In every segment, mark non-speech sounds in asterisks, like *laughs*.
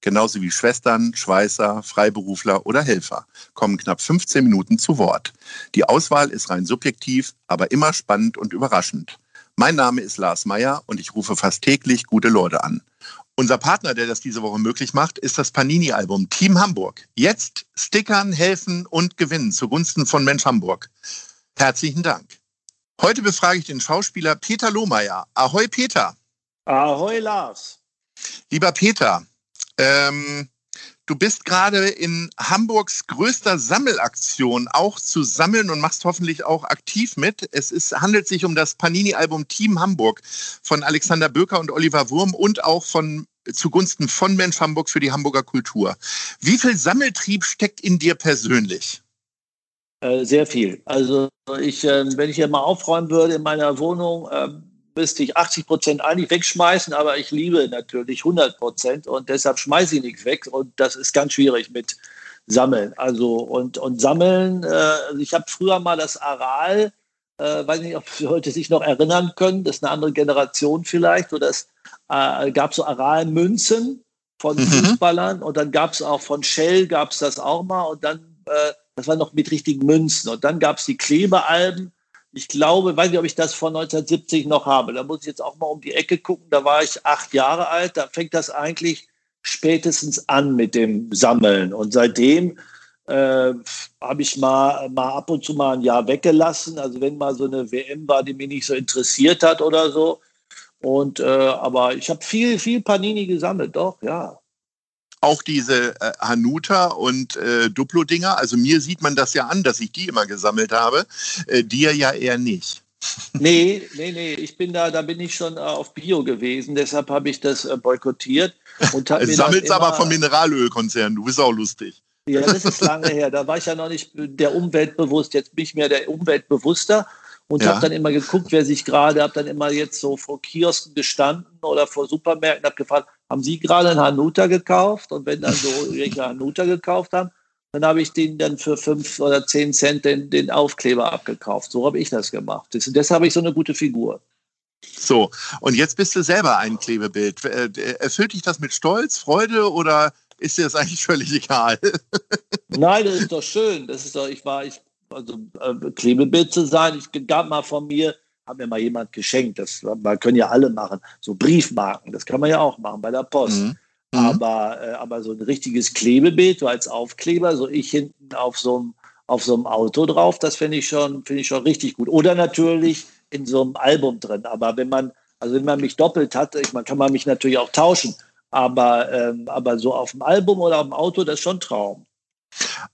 genauso wie Schwestern, Schweißer, Freiberufler oder Helfer, kommen knapp 15 Minuten zu Wort. Die Auswahl ist rein subjektiv, aber immer spannend und überraschend. Mein Name ist Lars Meyer und ich rufe fast täglich gute Leute an. Unser Partner, der das diese Woche möglich macht, ist das Panini-Album Team Hamburg. Jetzt stickern, helfen und gewinnen zugunsten von Mensch Hamburg. Herzlichen Dank. Heute befrage ich den Schauspieler Peter Lohmeier. Ahoi, Peter. Ahoi, Lars. Lieber Peter, ähm, du bist gerade in Hamburgs größter Sammelaktion auch zu sammeln und machst hoffentlich auch aktiv mit. Es ist, handelt sich um das Panini-Album Team Hamburg von Alexander Böker und Oliver Wurm und auch von zugunsten von Mensch Hamburg für die Hamburger Kultur. Wie viel Sammeltrieb steckt in dir persönlich? Äh, sehr viel. Also ich, äh, wenn ich hier mal aufräumen würde in meiner Wohnung, äh, müsste ich 80 Prozent eigentlich wegschmeißen, aber ich liebe natürlich 100 Prozent und deshalb schmeiße ich nichts weg und das ist ganz schwierig mit Sammeln. Also und, und Sammeln, äh, also ich habe früher mal das Aral, äh, weiß nicht, ob Leute sich noch erinnern können, das ist eine andere Generation vielleicht, oder es äh, gab so Aral-Münzen von mhm. Fußballern und dann gab es auch von Shell gab es das auch mal und dann, äh, das war noch mit richtigen Münzen und dann gab es die Klebealben ich glaube, weiß nicht, ob ich das von 1970 noch habe. Da muss ich jetzt auch mal um die Ecke gucken. Da war ich acht Jahre alt. Da fängt das eigentlich spätestens an mit dem Sammeln. Und seitdem äh, habe ich mal, mal ab und zu mal ein Jahr weggelassen. Also wenn mal so eine WM war, die mich nicht so interessiert hat oder so. Und äh, aber ich habe viel, viel Panini gesammelt, doch, ja auch diese äh, Hanuta und äh, Duplo-Dinger. Also mir sieht man das ja an, dass ich die immer gesammelt habe. Äh, dir ja eher nicht. *laughs* Nee, nee, nee. Ich bin da, da bin ich schon äh, auf Bio gewesen, deshalb habe ich das äh, boykottiert. Und hab *laughs* Sammelst aber vom Mineralölkonzern, du bist auch lustig. Ja, das ist lange her. Da war ich ja noch nicht der Umwelt bewusst. Jetzt bin ich mehr der Umwelt bewusster und ja. habe dann immer geguckt, wer sich gerade, habe dann immer jetzt so vor Kiosken gestanden oder vor Supermärkten, habe gefragt, haben Sie gerade einen Hanuta gekauft? Und wenn dann so *laughs* welche Hanuta gekauft haben, dann habe ich den dann für fünf oder zehn Cent den, den Aufkleber abgekauft. So habe ich das gemacht. Das, deshalb habe ich so eine gute Figur. So, und jetzt bist du selber ein Klebebild. Äh, erfüllt dich das mit Stolz, Freude oder ist dir das eigentlich *laughs* völlig egal? *laughs* Nein, das ist doch schön. Das ist doch, ich war, ich, also äh, Klebebild zu sein. Ich gab mal von mir hat mir mal jemand geschenkt. Das man können ja alle machen. So Briefmarken, das kann man ja auch machen bei der Post. Mhm. mhm. Aber, äh, aber so ein richtiges Klebebild, so als Aufkleber, so ich hinten auf so einem auf so einem Auto drauf, das finde ich schon, finde ich schon richtig gut. Oder natürlich in so einem Album drin. Aber wenn man, also wenn man mich doppelt hat, ich, man kann man mich natürlich auch tauschen. Aber, ähm, aber so auf dem Album oder auf dem Auto, das ist schon ein Traum.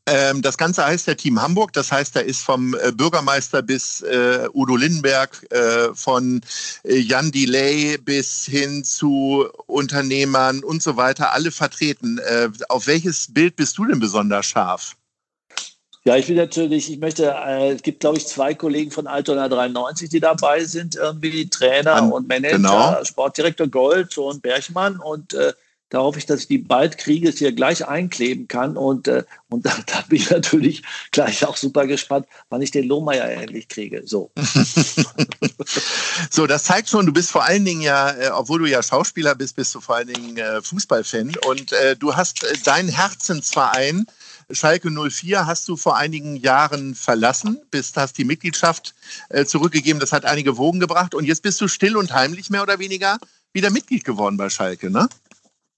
Ähm, das Ganze heißt ja Team Hamburg. Das heißt, da ist vom äh, Bürgermeister bis äh, Udo Lindenberg, äh, von äh, Jan Delay bis hin zu Unternehmern und so weiter, alle vertreten. Äh, auf welches Bild bist du denn besonders scharf? Ja, ich bin natürlich, ich möchte, äh, es gibt, glaube ich, zwei Kollegen von Altona 93, die dabei sind, irgendwie Trainer An, und Manager, genau. Sportdirektor Gold und Bergmann und da hoffe ich, dass ich die bald kriege, es hier gleich einkleben kann. Und, äh, und da, da, bin ich natürlich gleich auch super gespannt, wann ich den Lohmeier endlich kriege. So. *laughs* so, das zeigt schon, du bist vor allen Dingen ja, äh, obwohl du ja Schauspieler bist, bist du vor allen Dingen äh, Fußballfan. Und äh, du hast äh, deinen Herzensverein. Schalke 04 hast du vor einigen Jahren verlassen, bist, hast die Mitgliedschaft äh, zurückgegeben. Das hat einige Wogen gebracht. Und jetzt bist du still und heimlich mehr oder weniger wieder Mitglied geworden bei Schalke, ne?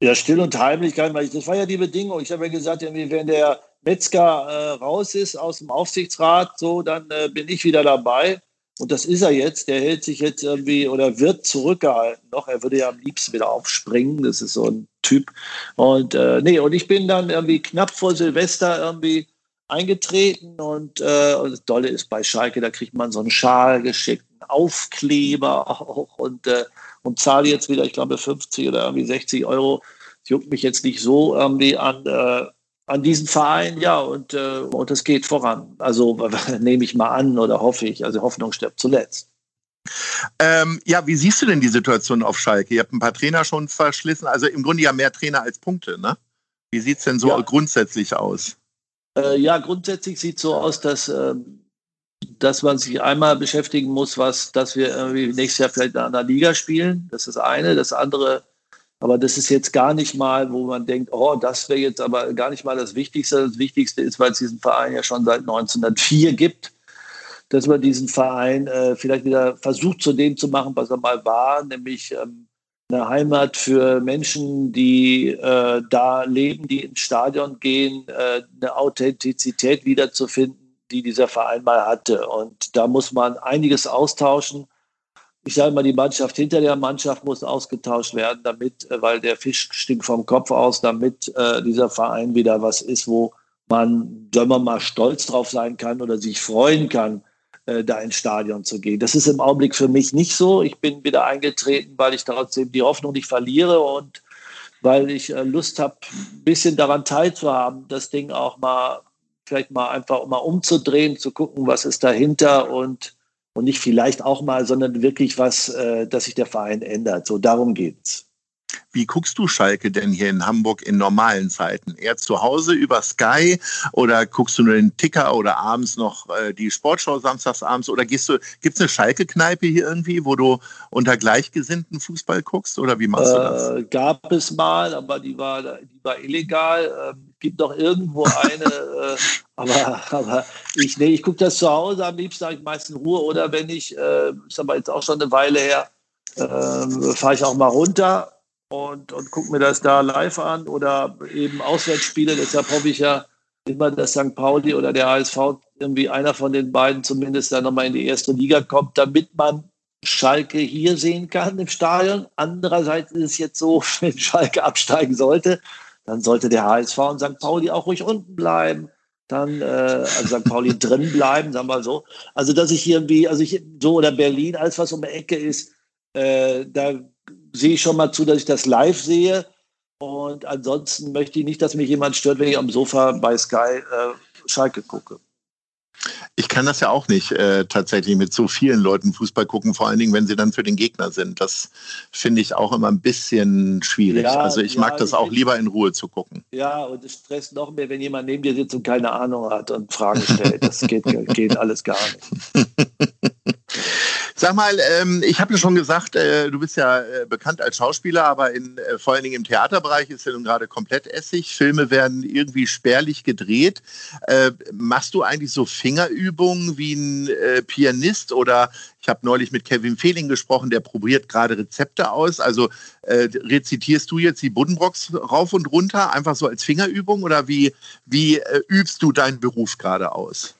Ja, still und heimlich, das war ja die Bedingung. Ich habe ja gesagt, wenn der Metzger äh, raus ist aus dem Aufsichtsrat, so, dann äh, bin ich wieder dabei. Und das ist er jetzt. Der hält sich jetzt irgendwie oder wird zurückgehalten noch. Er würde ja am liebsten wieder aufspringen. Das ist so ein Typ. Und äh, nee, und ich bin dann irgendwie knapp vor Silvester irgendwie eingetreten. Und, äh, und das Dolle ist bei Schalke, da kriegt man so einen Schal geschickt, einen Aufkleber auch. Und äh, und zahle jetzt wieder, ich glaube, 50 oder irgendwie 60 Euro. Das juckt mich jetzt nicht so irgendwie an. Äh, an diesen Verein, ja, und, äh, und es geht voran. Also *laughs* nehme ich mal an oder hoffe ich. Also Hoffnung stirbt zuletzt. Ähm, ja, wie siehst du denn die Situation auf Schalke? Ihr habt ein paar Trainer schon verschlissen, also im Grunde ja mehr Trainer als Punkte, ne? Wie sieht es denn so ja. grundsätzlich aus? Äh, ja, grundsätzlich sieht es so aus, dass, äh, dass man sich einmal beschäftigen muss, was, dass wir irgendwie nächstes Jahr vielleicht in einer Liga spielen. Das ist das eine. Das andere aber das ist jetzt gar nicht mal, wo man denkt, oh, das wäre jetzt aber gar nicht mal das Wichtigste. Das Wichtigste ist, weil es diesen Verein ja schon seit 1904 gibt, dass man diesen Verein äh, vielleicht wieder versucht, zu dem zu machen, was er mal war, nämlich ähm, eine Heimat für Menschen, die äh, da leben, die ins Stadion gehen, äh, eine Authentizität wiederzufinden, die dieser Verein mal hatte. Und da muss man einiges austauschen ich sage mal, die Mannschaft hinter der Mannschaft muss ausgetauscht werden, damit, äh, weil der Fisch stinkt vom Kopf aus, damit äh, dieser Verein wieder was ist, wo man, sagen wir mal, stolz drauf sein kann oder sich freuen kann, äh, da ins Stadion zu gehen. Das ist im Augenblick für mich nicht so. Ich bin wieder eingetreten, weil ich trotzdem die Hoffnung nicht verliere und weil ich äh, Lust habe, ein bisschen daran teilzuhaben, das Ding auch mal vielleicht mal einfach mal umzudrehen, zu gucken, was ist dahinter und und nicht vielleicht auch mal, sondern wirklich was, äh, dass sich der Verein ändert. So darum geht's. Wie guckst du Schalke denn hier in Hamburg in normalen Zeiten? Eher zu Hause über Sky oder guckst du nur den Ticker oder abends noch äh, die Sportschau samstags abends oder gehst du, gibt es eine Schalke-Kneipe hier irgendwie, wo du unter Gleichgesinnten Fußball guckst oder wie machst du das? Äh, gab es mal, aber die war, die war illegal. Ähm, gibt doch irgendwo eine, äh, aber, aber ich, nee, ich gucke das zu Hause, am liebsten habe ich meistens Ruhe oder wenn ich, äh, ist aber jetzt auch schon eine Weile her, äh, fahre ich auch mal runter und, und gucke mir das da live an oder eben Auswärtsspiele. Deshalb hoffe ich ja immer, dass St. Pauli oder der HSV irgendwie einer von den beiden zumindest dann nochmal in die erste Liga kommt, damit man Schalke hier sehen kann im Stadion. Andererseits ist es jetzt so, *laughs* wenn Schalke absteigen sollte, dann sollte der HSV und St. Pauli auch ruhig unten bleiben. Dann, äh, also St. Pauli *laughs* drin bleiben, sagen wir so. Also, dass ich irgendwie, also ich, so oder Berlin, alles was um die Ecke ist, äh, da sehe ich schon mal zu, dass ich das live sehe. Und ansonsten möchte ich nicht, dass mich jemand stört, wenn ich am Sofa bei Sky äh, Schalke gucke. Ich kann das ja auch nicht äh, tatsächlich mit so vielen Leuten Fußball gucken, vor allen Dingen, wenn sie dann für den Gegner sind. Das finde ich auch immer ein bisschen schwierig. Ja, also ich ja, mag das auch lieber in Ruhe zu gucken. Ja, und es stresst noch mehr, wenn jemand neben dir sitzt und keine Ahnung hat und Fragen stellt. Das geht, geht alles gar nicht. *laughs* Sag mal, ähm, ich habe ja schon gesagt, äh, du bist ja äh, bekannt als Schauspieler, aber in, äh, vor allen Dingen im Theaterbereich ist ja nun gerade komplett Essig. Filme werden irgendwie spärlich gedreht. Äh, machst du eigentlich so Fingerübungen wie ein äh, Pianist oder ich habe neulich mit Kevin Fehling gesprochen, der probiert gerade Rezepte aus. Also äh, rezitierst du jetzt die Buddenbrocks rauf und runter, einfach so als Fingerübung oder wie, wie übst du deinen Beruf gerade aus?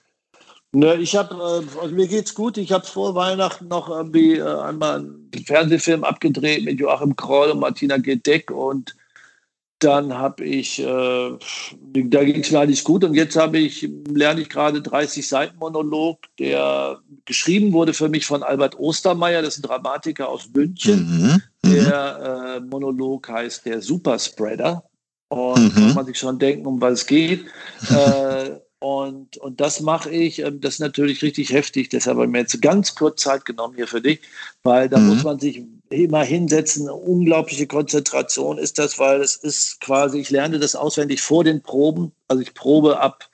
Ne, ich habe, äh, also mir geht's gut. Ich habe vor Weihnachten noch irgendwie äh, einmal einen Fernsehfilm abgedreht mit Joachim Kroll und Martina Gedeck und dann habe ich, äh, da ging es mir eigentlich gut und jetzt habe ich, lerne ich gerade 30 Seiten Monolog, der geschrieben wurde für mich von Albert Ostermeier, das ist ein Dramatiker aus München. Mhm, mhm. der äh, Monolog heißt der Superspreader und mhm. kann man sich schon denken, um was es geht. *laughs* äh, und, und das mache ich. Ähm, das ist natürlich richtig heftig. Deshalb habe ich mir jetzt ganz kurz Zeit genommen hier für dich, weil da mhm. muss man sich immer hinsetzen. Eine unglaubliche Konzentration ist das, weil es ist quasi, ich lerne das auswendig vor den Proben. Also ich probe ab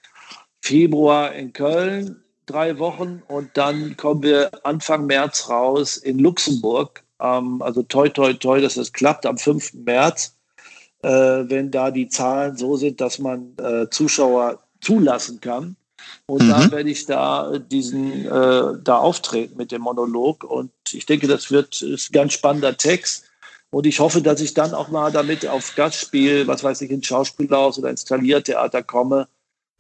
Februar in Köln drei Wochen und dann kommen wir Anfang März raus in Luxemburg. Ähm, also toi, toi, toi, dass es klappt am 5. März, äh, wenn da die Zahlen so sind, dass man äh, Zuschauer zulassen kann. Und mhm. dann werde ich da diesen äh, da auftreten mit dem Monolog. Und ich denke, das wird ist ein ganz spannender Text. Und ich hoffe, dass ich dann auch mal damit auf Gastspiel, was weiß ich, ins Schauspielhaus oder ins Taliertheater komme,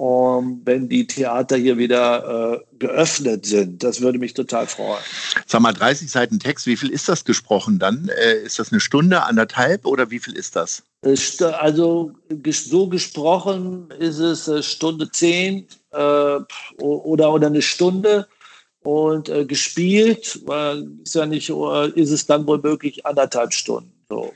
um, wenn die Theater hier wieder äh, geöffnet sind. Das würde mich total freuen. Sag mal, 30 Seiten Text, wie viel ist das gesprochen dann? Äh, ist das eine Stunde, anderthalb oder wie viel ist das? Äh, also so gesprochen ist es äh, Stunde zehn äh, oder, oder eine Stunde. Und äh, gespielt ist ja nicht, ist es dann wohl möglich anderthalb Stunden. So.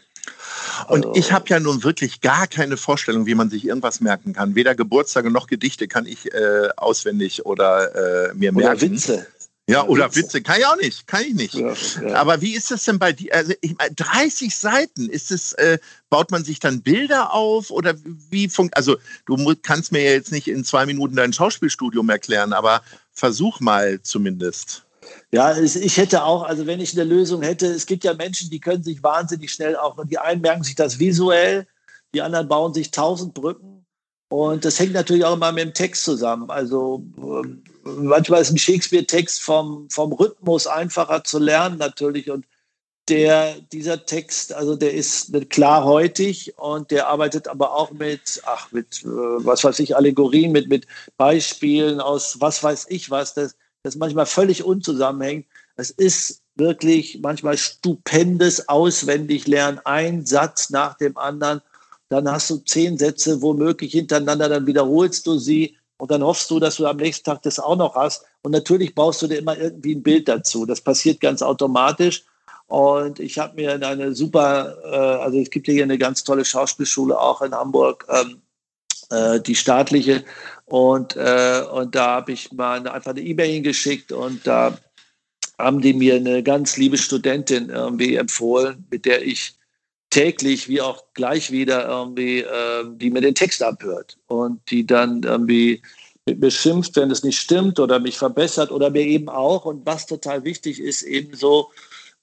Und also, ich habe ja nun wirklich gar keine Vorstellung, wie man sich irgendwas merken kann. Weder Geburtstage noch Gedichte kann ich äh, auswendig oder äh, mir merken. Oder Witze. Ja, oder Witze. Kann ich auch nicht. Kann ich nicht. Ja, ja. Aber wie ist das denn bei dir? Also, ich meine, 30 Seiten. Ist es, äh, baut man sich dann Bilder auf oder wie funkt, also du kannst mir ja jetzt nicht in zwei Minuten dein Schauspielstudium erklären, aber versuch mal zumindest. Ja, ich hätte auch, also wenn ich eine Lösung hätte, es gibt ja Menschen, die können sich wahnsinnig schnell auch, die einen merken sich das visuell, die anderen bauen sich tausend Brücken. Und das hängt natürlich auch immer mit dem Text zusammen. Also ähm, manchmal ist ein Shakespeare-Text vom, vom Rhythmus einfacher zu lernen natürlich. Und der, dieser Text, also der ist klarhäutig und der arbeitet aber auch mit, ach, mit, äh, was weiß ich, Allegorien, mit, mit Beispielen aus was weiß ich was. Das, das manchmal völlig unzusammenhängt. Es ist wirklich manchmal stupendes auswendig lernen, ein Satz nach dem anderen. Dann hast du zehn Sätze womöglich hintereinander, dann wiederholst du sie und dann hoffst du, dass du am nächsten Tag das auch noch hast. Und natürlich baust du dir immer irgendwie ein Bild dazu. Das passiert ganz automatisch. Und ich habe mir eine super, äh, also es gibt hier eine ganz tolle Schauspielschule auch in Hamburg, ähm, äh, die staatliche. Und, äh, und da habe ich mal einfach eine E-Mail hingeschickt und da haben die mir eine ganz liebe Studentin irgendwie empfohlen, mit der ich täglich wie auch gleich wieder irgendwie, äh, die mir den Text abhört und die dann irgendwie mit mir schimpft, wenn es nicht stimmt oder mich verbessert oder mir eben auch und was total wichtig ist, eben so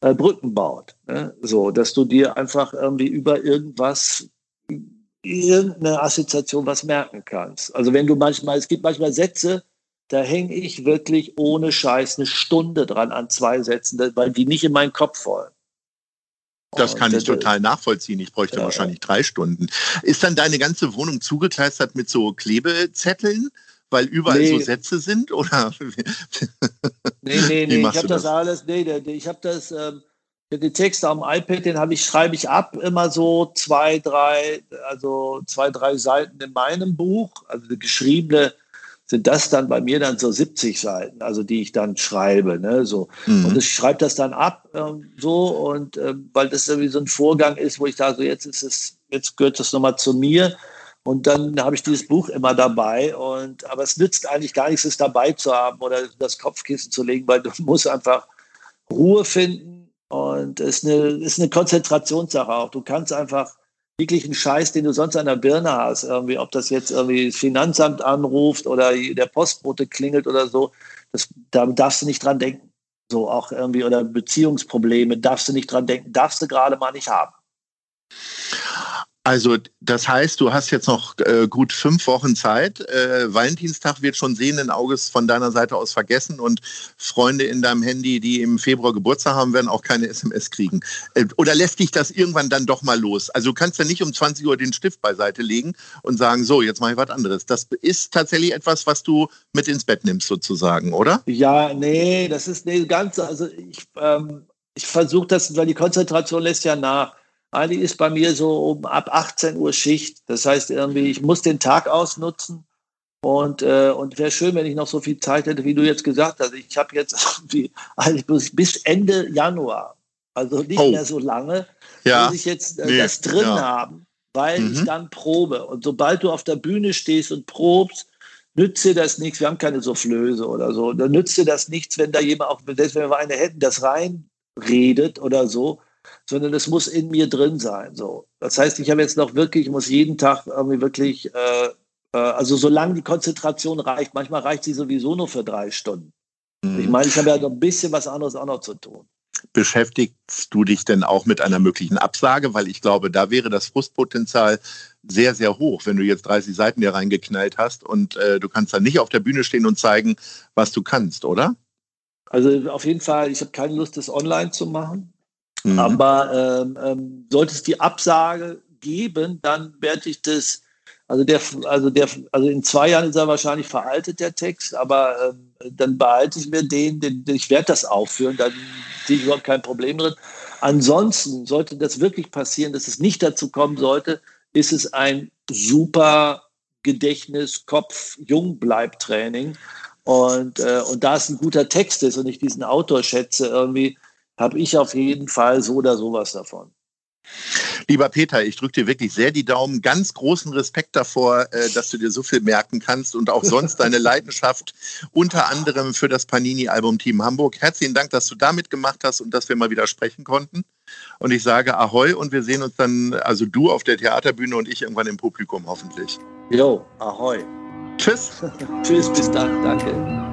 äh, Brücken baut. Ne? So, dass du dir einfach irgendwie über irgendwas irgendeine Assoziation was merken kannst. Also wenn du manchmal, es gibt manchmal Sätze, da hänge ich wirklich ohne Scheiß eine Stunde dran an zwei Sätzen, weil die nicht in meinen Kopf wollen. Das kann ich total nachvollziehen. Ich bräuchte ja, wahrscheinlich drei Stunden. Ist dann deine ganze Wohnung zugekleistert mit so Klebezetteln, weil überall nee. so Sätze sind? Oder? nee, nee, *laughs* nee. Ich habe das? das? alles, nee, ich habe das, ähm, den Text am iPad, den habe ich, schreibe ich ab, immer so zwei, drei, also zwei, drei Seiten in meinem Buch, also die geschriebene sind das dann bei mir dann so 70 Seiten, also die ich dann schreibe, ne, so. Mhm. Und ich schreibe das dann ab, ähm, so, und ähm, weil das irgendwie so ein Vorgang ist, wo ich da so, jetzt ist es, jetzt gehört das nochmal zu mir. Und dann habe ich dieses Buch immer dabei. Und, aber es nützt eigentlich gar nichts, es dabei zu haben oder das Kopfkissen zu legen, weil du *laughs* musst einfach Ruhe finden und es ist eine, ist eine Konzentrationssache auch. Du kannst einfach jeglichen Scheiß, den du sonst an der Birne hast, irgendwie, ob das jetzt irgendwie das Finanzamt anruft oder der Postbote klingelt oder so, das, da darfst du nicht dran denken. So auch irgendwie, oder Beziehungsprobleme, darfst du nicht dran denken, darfst du gerade mal nicht haben. Also das heißt, du hast jetzt noch äh, gut fünf Wochen Zeit. Äh, Valentinstag wird schon sehenden Auges von deiner Seite aus vergessen und Freunde in deinem Handy, die im Februar Geburtstag haben, werden auch keine SMS kriegen. Äh, oder lässt dich das irgendwann dann doch mal los? Also du kannst ja nicht um 20 Uhr den Stift beiseite legen und sagen, so, jetzt mache ich was anderes. Das ist tatsächlich etwas, was du mit ins Bett nimmst sozusagen, oder? Ja, nee, das ist nee, ganz, also ich, ähm, ich versuche das, weil die Konzentration lässt ja nach. Ali ist bei mir so um ab 18 Uhr Schicht. Das heißt irgendwie, ich muss den Tag ausnutzen. Und, äh, und wäre schön, wenn ich noch so viel Zeit hätte, wie du jetzt gesagt hast. Ich habe jetzt irgendwie, also bis Ende Januar, also nicht oh. mehr so lange, ja. muss ich jetzt äh, nee. das drin ja. haben, weil mhm. ich dann probe. Und sobald du auf der Bühne stehst und probst, nützt dir das nichts. Wir haben keine Soufflöse oder so. Dann nützt dir das nichts, wenn da jemand, auch selbst wenn wir eine hätten, das reinredet oder so sondern es muss in mir drin sein. So. Das heißt, ich habe jetzt noch wirklich, ich muss jeden Tag irgendwie wirklich, äh, äh, also solange die Konzentration reicht, manchmal reicht sie sowieso nur für drei Stunden. Mhm. Ich meine, ich habe ja noch ein bisschen was anderes auch noch zu tun. Beschäftigst du dich denn auch mit einer möglichen Absage? Weil ich glaube, da wäre das Frustpotenzial sehr, sehr hoch, wenn du jetzt 30 Seiten hier reingeknallt hast und äh, du kannst dann nicht auf der Bühne stehen und zeigen, was du kannst, oder? Also auf jeden Fall, ich habe keine Lust, das online zu machen. Mhm. Aber ähm, ähm, sollte es die Absage geben, dann werde ich das, also der, also der, also in zwei Jahren ist er wahrscheinlich veraltet, der Text, aber ähm, dann behalte ich mir den, den, ich werde das aufführen, dann sehe ich überhaupt kein Problem drin. Ansonsten sollte das wirklich passieren, dass es nicht dazu kommen sollte, ist es ein super Gedächtnis, Kopf, Jung bleibt Training. Und, äh, und da es ein guter Text ist und ich diesen Autor schätze, irgendwie, habe ich auf jeden Fall so oder sowas davon. Lieber Peter, ich drücke dir wirklich sehr die Daumen. Ganz großen Respekt davor, äh, dass du dir so viel merken kannst und auch sonst deine *laughs* Leidenschaft unter anderem für das Panini-Album Team Hamburg. Herzlichen Dank, dass du da mitgemacht hast und dass wir mal wieder sprechen konnten. Und ich sage Ahoi und wir sehen uns dann, also du auf der Theaterbühne und ich irgendwann im Publikum hoffentlich. Jo, Ahoi. Tschüss. *laughs* Tschüss, bis dann. Danke.